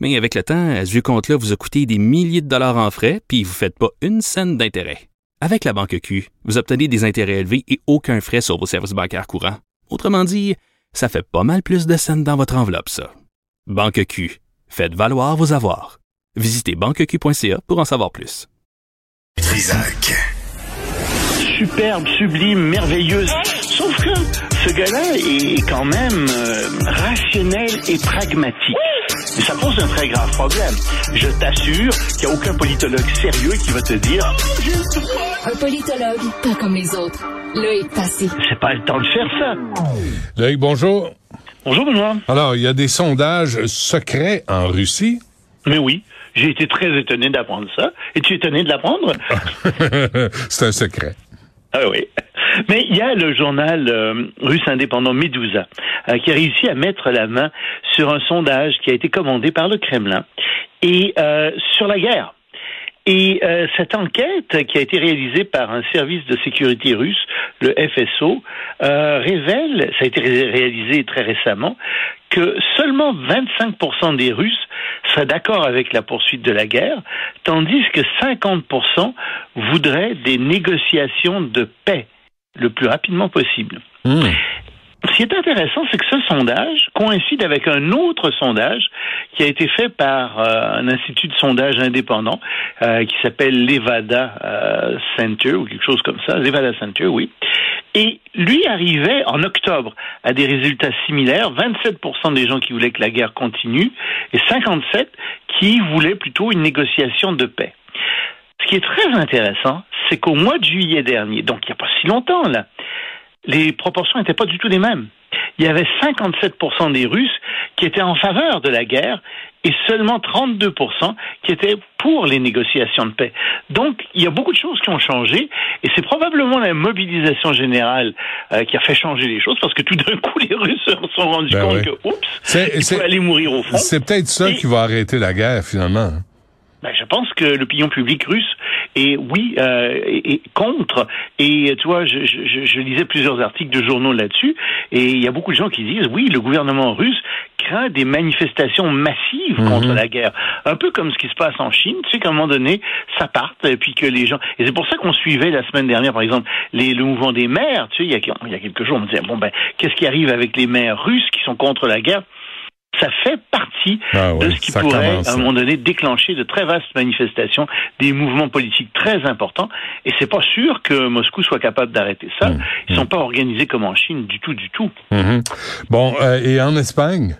Mais avec le temps, ce vieux compte-là vous a coûté des milliers de dollars en frais, puis vous ne faites pas une scène d'intérêt. Avec la Banque Q, vous obtenez des intérêts élevés et aucun frais sur vos services bancaires courants. Autrement dit, ça fait pas mal plus de scènes dans votre enveloppe, ça. Banque Q. Faites valoir vos avoirs. Visitez banqueq.ca pour en savoir plus. Trisac. superbe, sublime, merveilleuse. Sauf que ce gars-là est quand même euh, rationnel et pragmatique. Et ça pose un très grave problème. Je t'assure qu'il n'y a aucun politologue sérieux qui va te dire Un politologue, pas comme les autres. Loïc Passy. c'est pas le temps de faire ça. Loïc, bonjour. Bonjour Benoît. Alors, il y a des sondages secrets en Russie? Mais oui, j'ai été très étonné d'apprendre ça. Es-tu étonné de l'apprendre? C'est un secret. Ah oui. Mais il y a le journal euh, russe indépendant Medusa euh, qui a réussi à mettre la main sur un sondage qui a été commandé par le Kremlin et euh, sur la guerre. Et euh, cette enquête qui a été réalisée par un service de sécurité russe, le FSO, euh, révèle, ça a été ré- réalisé très récemment, que seulement 25% des Russes seraient d'accord avec la poursuite de la guerre, tandis que 50% voudraient des négociations de paix le plus rapidement possible. Hmm. Ce qui est intéressant, c'est que ce sondage coïncide avec un autre sondage qui a été fait par euh, un institut de sondage indépendant euh, qui s'appelle Levada euh, Center ou quelque chose comme ça, Levada Center, oui. Et lui arrivait en octobre à des résultats similaires, 27% des gens qui voulaient que la guerre continue et 57 qui voulaient plutôt une négociation de paix. Ce qui est très intéressant, c'est qu'au mois de juillet dernier, donc il n'y a pas si longtemps là, les proportions n'étaient pas du tout les mêmes. Il y avait 57% des Russes qui étaient en faveur de la guerre et seulement 32% qui étaient pour les négociations de paix. Donc, il y a beaucoup de choses qui ont changé et c'est probablement la mobilisation générale euh, qui a fait changer les choses parce que tout d'un coup, les Russes se sont rendus Ben compte que, oups, c'est- pouvaient aller mourir au front. C'est peut-être ça Et- qui va arrêter la guerre, finalement. Ben, je pense que l'opinion publique russe est, oui, euh, est, est contre. Et tu vois, je, je, je- lisais plusieurs articles de journaux là-dessus, et il y a beaucoup de gens qui disent, oui, le gouvernement russe craint des manifestations massives contre la guerre. Un peu comme ce qui se passe en Chine, tu sais qu'à un moment donné, ça parte, et puis que les gens... Et c'est pour ça qu'on suivait la semaine dernière, par exemple, les, le mouvement des maires, tu sais, il y a, il y a quelques jours, on me disait, bon, ben, qu'est-ce qui arrive avec les maires russes qui sont contre la guerre? Ça fait partie Ah ouais, de ce qui pourrait, commence, à un moment donné, déclencher de très vastes manifestations, des mouvements politiques très importants. Et c'est pas sûr que Moscou soit capable d'arrêter ça. Mmh. Ils sont pas organisés comme en Chine du tout, du tout. Mhm. Bon, euh, et en Espagne?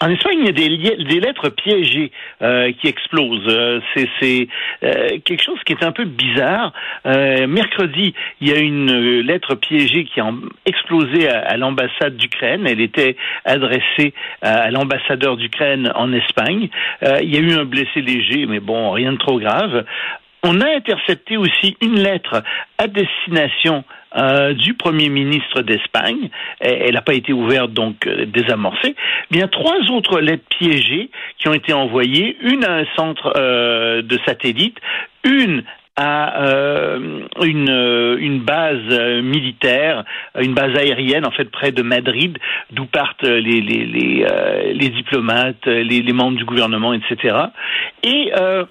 En Espagne, il y a des, lettres piégées euh, qui explosent. Euh, c'est euh, quelque chose qui est un peu bizarre. Mercredi, il y a une lettre piégée qui a explosé à, l'ambassade d'Ukraine. Elle était adressée à, l'ambassadeur d'Ukraine en Espagne. Il y a eu un blessé léger, mais bon, rien de trop grave. On a intercepté aussi une lettre à destination euh, du Premier ministre d'Espagne. Elle n'a pas été ouverte, donc euh, désamorcée. Bien, trois autres lettres piégées qui ont été envoyées, une à un centre euh, de satellite, une à euh, une, euh, une base euh, militaire, une base aérienne en fait près de Madrid, d'où partent les les les, euh, les diplomates, les, les membres du gouvernement, etc. Et euh,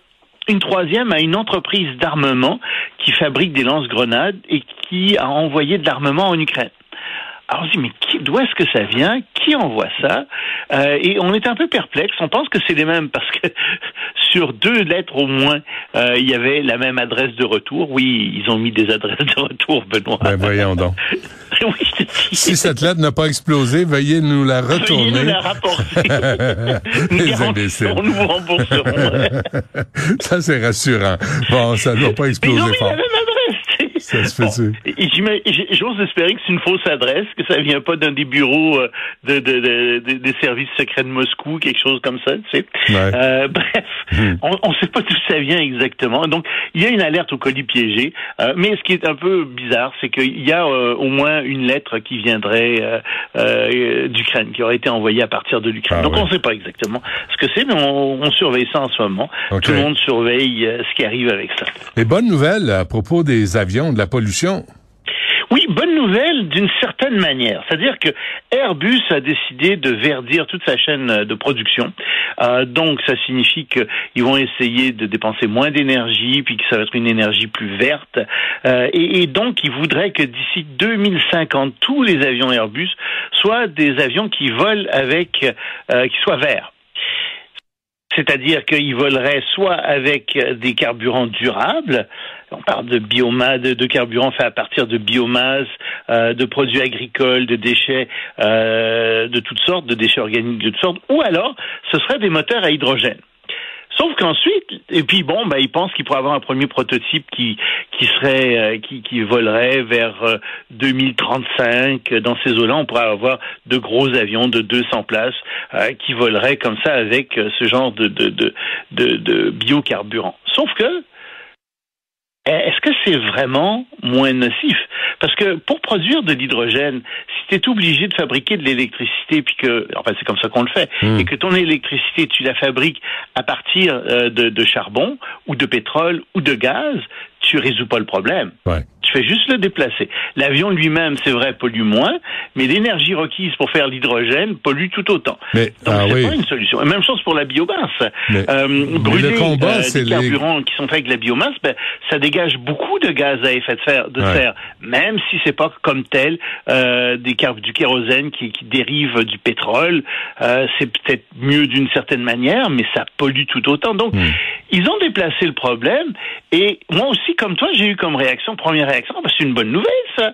une troisième à une entreprise d'armement qui fabrique des lance-grenades et qui a envoyé de l'armement en Ukraine. Alors on se dit, mais d'où est-ce que ça vient? Qui envoie ça? Euh, Et on est un peu perplexe. On pense que c'est les mêmes parce que sur deux lettres au moins, euh, il y avait la même adresse de retour. Oui, ils ont mis des adresses de retour, Benoît. Ben voyons donc. oui, je te dis. Si cette lettre n'a pas explosé, veuillez nous la Veuillez retourner. nous la rapporter. nous Les imbéciles. nous vous rembourserons. ça, c'est rassurant. Bon, ça ne doit pas exploser fort. Ça se fait Bon, J'ose espérer que c'est une fausse adresse, que ça vient pas d'un des bureaux euh, de, de, de- de- des services secrets de Moscou, quelque chose comme ça, tu sais. Ouais. Euh, bref, on ne sait pas d'où ça vient exactement. Donc, il y a une alerte au colis piégé. Euh, mais ce qui est un peu bizarre, c'est qu'il y a euh, au moins une lettre qui viendrait d'Ukraine, qui aurait été envoyée à partir de l'Ukraine. Ah Donc, ouais. on ne sait pas exactement ce que c'est, mais on, on surveille ça en ce moment. Tout le monde surveille ce qui arrive avec ça. Les bonnes nouvelles à propos des avions, la pollution. Oui, bonne nouvelle d'une certaine manière. C'est-à-dire que Airbus a décidé de verdir toute sa chaîne de production. Euh, donc, ça signifie qu'ils vont essayer de dépenser moins d'énergie, puis que ça va être une énergie plus verte. Euh, et, et donc, ils voudraient que d'ici 2050, tous les avions Airbus soient des avions qui volent avec, euh, qui soient verts. C'est-à-dire qu'ils voleraient soit avec euh, des carburants durables, on parle de biomasse, de, carburant à partir de biomasse, euh, de produits agricoles, de déchets euh, de toutes sortes, de déchets organiques de toutes sortes, ou alors ce serait des moteurs à hydrogène. Sauf qu'ensuite, et puis bon, bah, ils pensent qu'il pourrait avoir un premier prototype qui qui serait euh, qui, qui volerait vers euh, 2035. Dans ces eaux-là, on pourrait avoir de gros avions de 200 places euh, qui voleraient comme ça avec euh, ce genre de de de, de, de biocarburant. Sauf que est-ce que c'est vraiment moins nocif? Parce que pour produire de l'hydrogène, si tu es obligé de fabriquer de l'électricité, puis que, enfin c'est comme ça qu'on le fait, Mm. et que ton électricité, tu la fabriques à partir euh, de, de charbon, ou de pétrole, ou de gaz, tu résous pas le problème. Ouais. Tu fais juste le déplacer. L'avion lui-même, c'est vrai, pollue moins, mais l'énergie requise pour faire l'hydrogène pollue tout autant. Mais, Donc ah c'est oui. pas une solution. Et même chose pour la biomasse. Mais- Euh, mais brûler le combat, euh, des les- carburants qui sont faits avec la biomasse, ben, ça dégage beaucoup de gaz à effet de serre, de Ouais. serre même si c'est pas comme tel euh, des du kérosène qui, qui dérive du pétrole. Euh, c'est peut-être mieux d'une certaine manière, mais ça pollue tout autant. Donc, Hmm. ils ont déplacé le problème. Et moi aussi, comme toi, j'ai eu comme réaction, première réaction, ben, c'est une bonne nouvelle, ça.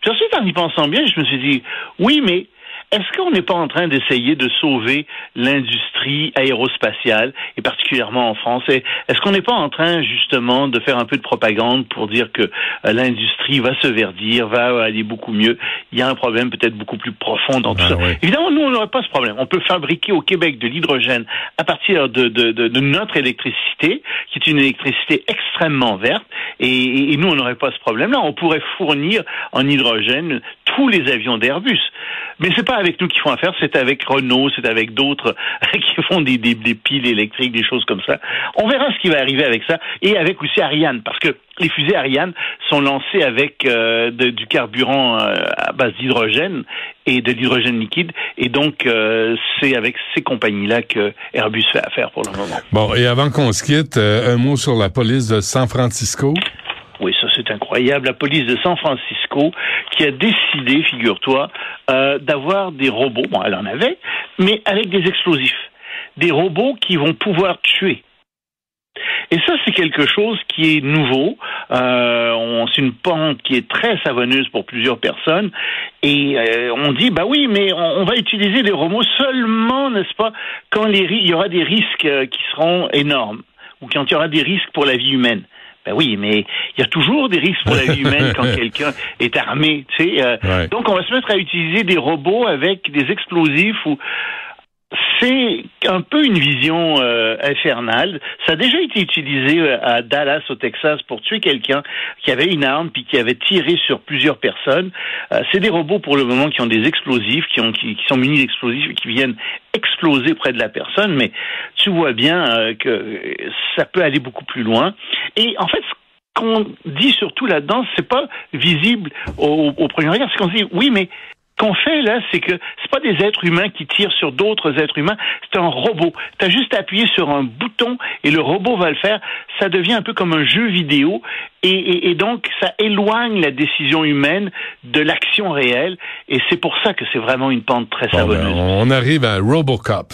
Puis ensuite, en y pensant bien, je me suis dit, oui, mais est-ce qu'on n'est pas en train d'essayer de sauver l'industrie aérospatiale, et particulièrement en France? Est-ce qu'on n'est pas en train, justement, de faire un peu de propagande pour dire que euh, l'industrie va se verdir, va aller beaucoup mieux? Il y a un problème peut-être beaucoup plus profond dans tout Ah ça. oui. Évidemment, nous, on n'aurait pas ce problème. On peut fabriquer au Québec de l'hydrogène à partir de, de, de, de notre électricité, qui est une électricité extrêmement verte, et nous, on n'aurait pas ce problème-là. On pourrait fournir en hydrogène tous les avions d'Airbus. Mais c'est pas avec nous qu'ils font affaire, c'est avec Renault, c'est avec d'autres qui font des, piles électriques, des choses comme ça. On verra ce qui va arriver avec ça, et avec aussi Ariane, parce que les fusées Ariane sont lancées avec euh, du carburant euh, à base d'hydrogène et de l'hydrogène liquide, et donc euh, c'est avec ces compagnies-là que Airbus fait affaire pour le moment. Bon, et avant qu'on se quitte, un mot sur la police de San Francisco. C'est incroyable. La police de San Francisco qui a décidé, figure-toi, euh, d'avoir des robots, bon elle en avait, mais avec des explosifs. Des robots qui vont pouvoir tuer. Et ça, c'est quelque chose qui est nouveau. Euh, c'est une pente qui est très savonneuse pour plusieurs personnes. Et euh, on dit, bah oui, mais on, va utiliser des robots seulement, n'est-ce pas, quand il y aura des risques qui seront énormes ou quand il y aura des risques pour la vie humaine. Ben oui, mais il y a toujours des risques pour la vie humaine quand quelqu'un est armé, tu sais. euh, Ouais. Donc on va se mettre à utiliser des robots avec des explosifs ou c'est un peu une vision euh, infernale. Ça a déjà été utilisé euh, à Dallas, au Texas, pour tuer quelqu'un qui avait une arme puis qui avait tiré sur plusieurs personnes. Euh, c'est des robots pour le moment qui ont des explosifs, qui, ont, qui, qui sont munis d'explosifs et qui viennent exploser près de la personne. Mais tu vois bien euh, que ça peut aller beaucoup plus loin. Et en fait, ce qu'on dit surtout là-dedans, c'est pas visible au, au premier regard. C'est qu'on dit, oui, mais qu'on fait là, c'est que c'est pas des êtres humains qui tirent sur d'autres êtres humains, c'est un robot. Tu as juste à appuyer sur un bouton et le robot va le faire. Ça devient un peu comme un jeu vidéo et, et- et donc ça éloigne la décision humaine de l'action réelle et c'est pour ça que c'est vraiment une pente très Bon, ben, savonneuse. on arrive à Robocop,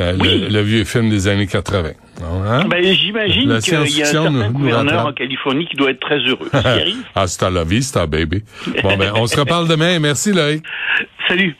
euh, Oui. le, le vieux film des années 80. Hein? Ben, J'imagine qu'il y a un nous- gouverneur en Californie qui doit être très heureux. Hasta la vista, baby. Bon, ben, on se reparle demain. Merci, Loïc. Salut.